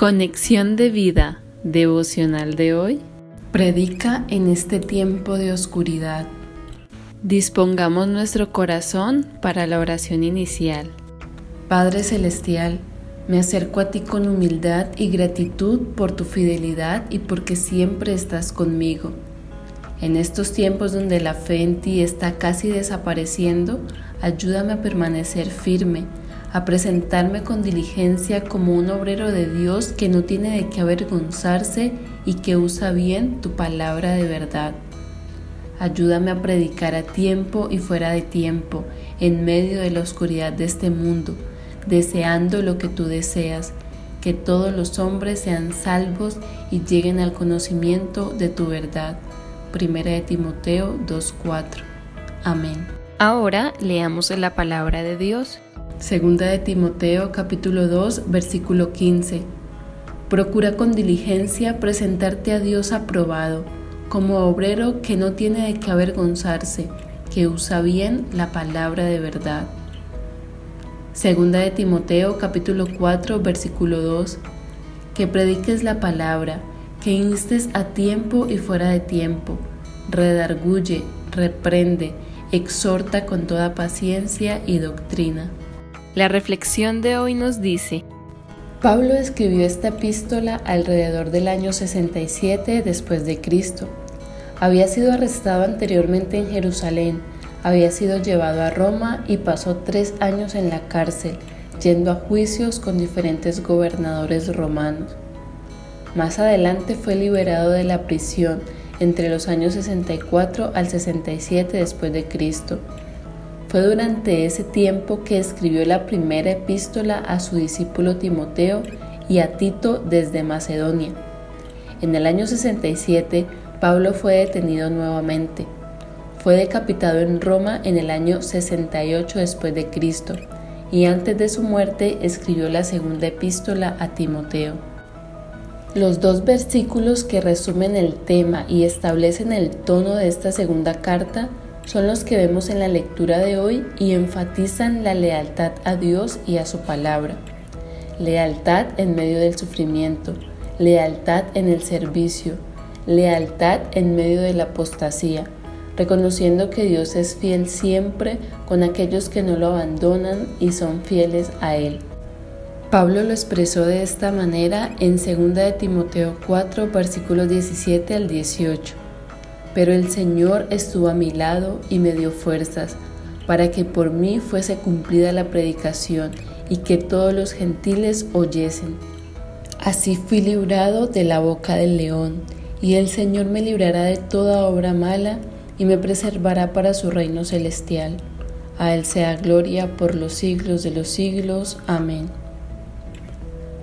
Conexión de vida devocional de hoy. Predica en este tiempo de oscuridad. Dispongamos nuestro corazón para la oración inicial. Padre Celestial, me acerco a ti con humildad y gratitud por tu fidelidad y porque siempre estás conmigo. En estos tiempos donde la fe en ti está casi desapareciendo, ayúdame a permanecer firme a presentarme con diligencia como un obrero de Dios que no tiene de qué avergonzarse y que usa bien tu palabra de verdad. Ayúdame a predicar a tiempo y fuera de tiempo, en medio de la oscuridad de este mundo, deseando lo que tú deseas, que todos los hombres sean salvos y lleguen al conocimiento de tu verdad. Primera de Timoteo 2.4. Amén. Ahora leamos la palabra de Dios. Segunda de Timoteo capítulo 2 versículo 15. Procura con diligencia presentarte a Dios aprobado, como obrero que no tiene de qué avergonzarse, que usa bien la palabra de verdad. Segunda de Timoteo capítulo 4 versículo 2. Que prediques la palabra, que instes a tiempo y fuera de tiempo, redarguye, reprende, exhorta con toda paciencia y doctrina. La reflexión de hoy nos dice, Pablo escribió esta epístola alrededor del año 67 después de Cristo. Había sido arrestado anteriormente en Jerusalén, había sido llevado a Roma y pasó tres años en la cárcel, yendo a juicios con diferentes gobernadores romanos. Más adelante fue liberado de la prisión entre los años 64 al 67 después de Cristo fue durante ese tiempo que escribió la primera epístola a su discípulo Timoteo y a Tito desde Macedonia. En el año 67, Pablo fue detenido nuevamente. Fue decapitado en Roma en el año 68 después de Cristo y antes de su muerte escribió la segunda epístola a Timoteo. Los dos versículos que resumen el tema y establecen el tono de esta segunda carta son los que vemos en la lectura de hoy y enfatizan la lealtad a Dios y a su palabra. Lealtad en medio del sufrimiento, lealtad en el servicio, lealtad en medio de la apostasía, reconociendo que Dios es fiel siempre con aquellos que no lo abandonan y son fieles a Él. Pablo lo expresó de esta manera en 2 de Timoteo 4, versículos 17 al 18 pero el Señor estuvo a mi lado y me dio fuerzas para que por mí fuese cumplida la predicación y que todos los gentiles oyesen. Así fui librado de la boca del león, y el Señor me librará de toda obra mala y me preservará para su reino celestial. A Él sea gloria por los siglos de los siglos. Amén.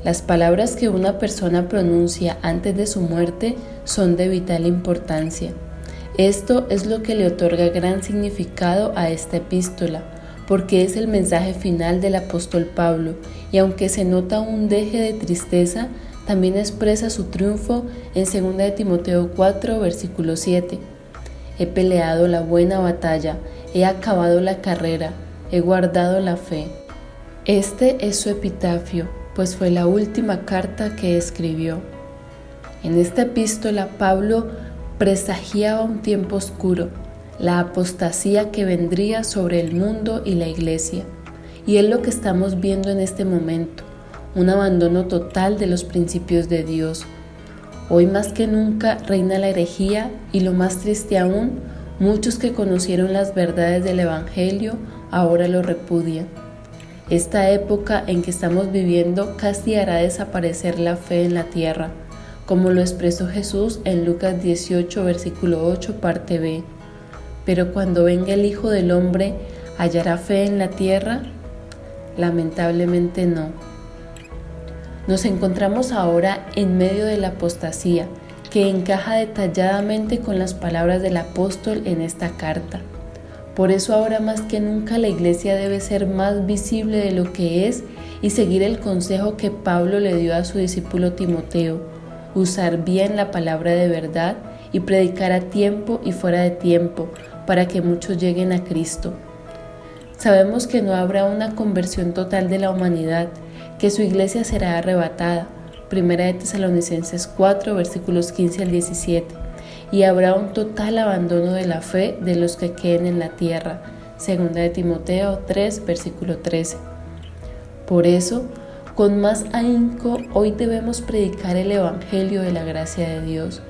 Las palabras que una persona pronuncia antes de su muerte son de vital importancia. Esto es lo que le otorga gran significado a esta epístola, porque es el mensaje final del apóstol Pablo, y aunque se nota un deje de tristeza, también expresa su triunfo en 2 de Timoteo 4, versículo 7. He peleado la buena batalla, he acabado la carrera, he guardado la fe. Este es su epitafio, pues fue la última carta que escribió. En esta epístola Pablo presagiaba un tiempo oscuro, la apostasía que vendría sobre el mundo y la iglesia. Y es lo que estamos viendo en este momento, un abandono total de los principios de Dios. Hoy más que nunca reina la herejía y lo más triste aún, muchos que conocieron las verdades del Evangelio ahora lo repudian. Esta época en que estamos viviendo casi hará desaparecer la fe en la tierra como lo expresó Jesús en Lucas 18, versículo 8, parte B. Pero cuando venga el Hijo del Hombre, ¿hallará fe en la tierra? Lamentablemente no. Nos encontramos ahora en medio de la apostasía, que encaja detalladamente con las palabras del apóstol en esta carta. Por eso ahora más que nunca la iglesia debe ser más visible de lo que es y seguir el consejo que Pablo le dio a su discípulo Timoteo usar bien la palabra de verdad y predicar a tiempo y fuera de tiempo para que muchos lleguen a Cristo. Sabemos que no habrá una conversión total de la humanidad, que su iglesia será arrebatada, Primera de Tesalonicenses 4, versículos 15 al 17. Y habrá un total abandono de la fe de los que queden en la tierra. Segunda de Timoteo 3, versículo 13. Por eso, con más ahínco, hoy debemos predicar el Evangelio de la gracia de Dios.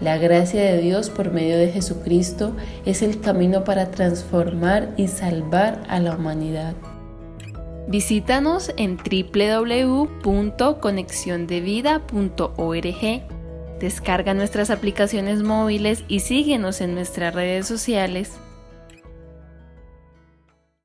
La gracia de Dios por medio de Jesucristo es el camino para transformar y salvar a la humanidad. Visítanos en www.conexiondevida.org. Descarga nuestras aplicaciones móviles y síguenos en nuestras redes sociales